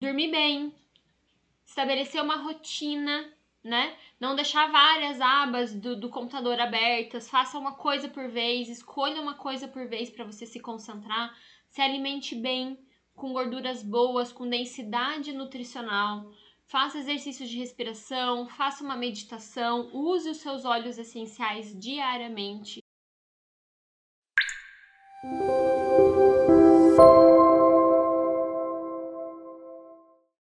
dormir bem, estabelecer uma rotina, né? Não deixar várias abas do, do computador abertas, faça uma coisa por vez, escolha uma coisa por vez para você se concentrar, se alimente bem, com gorduras boas, com densidade nutricional. Faça exercícios de respiração, faça uma meditação, use os seus óleos essenciais diariamente.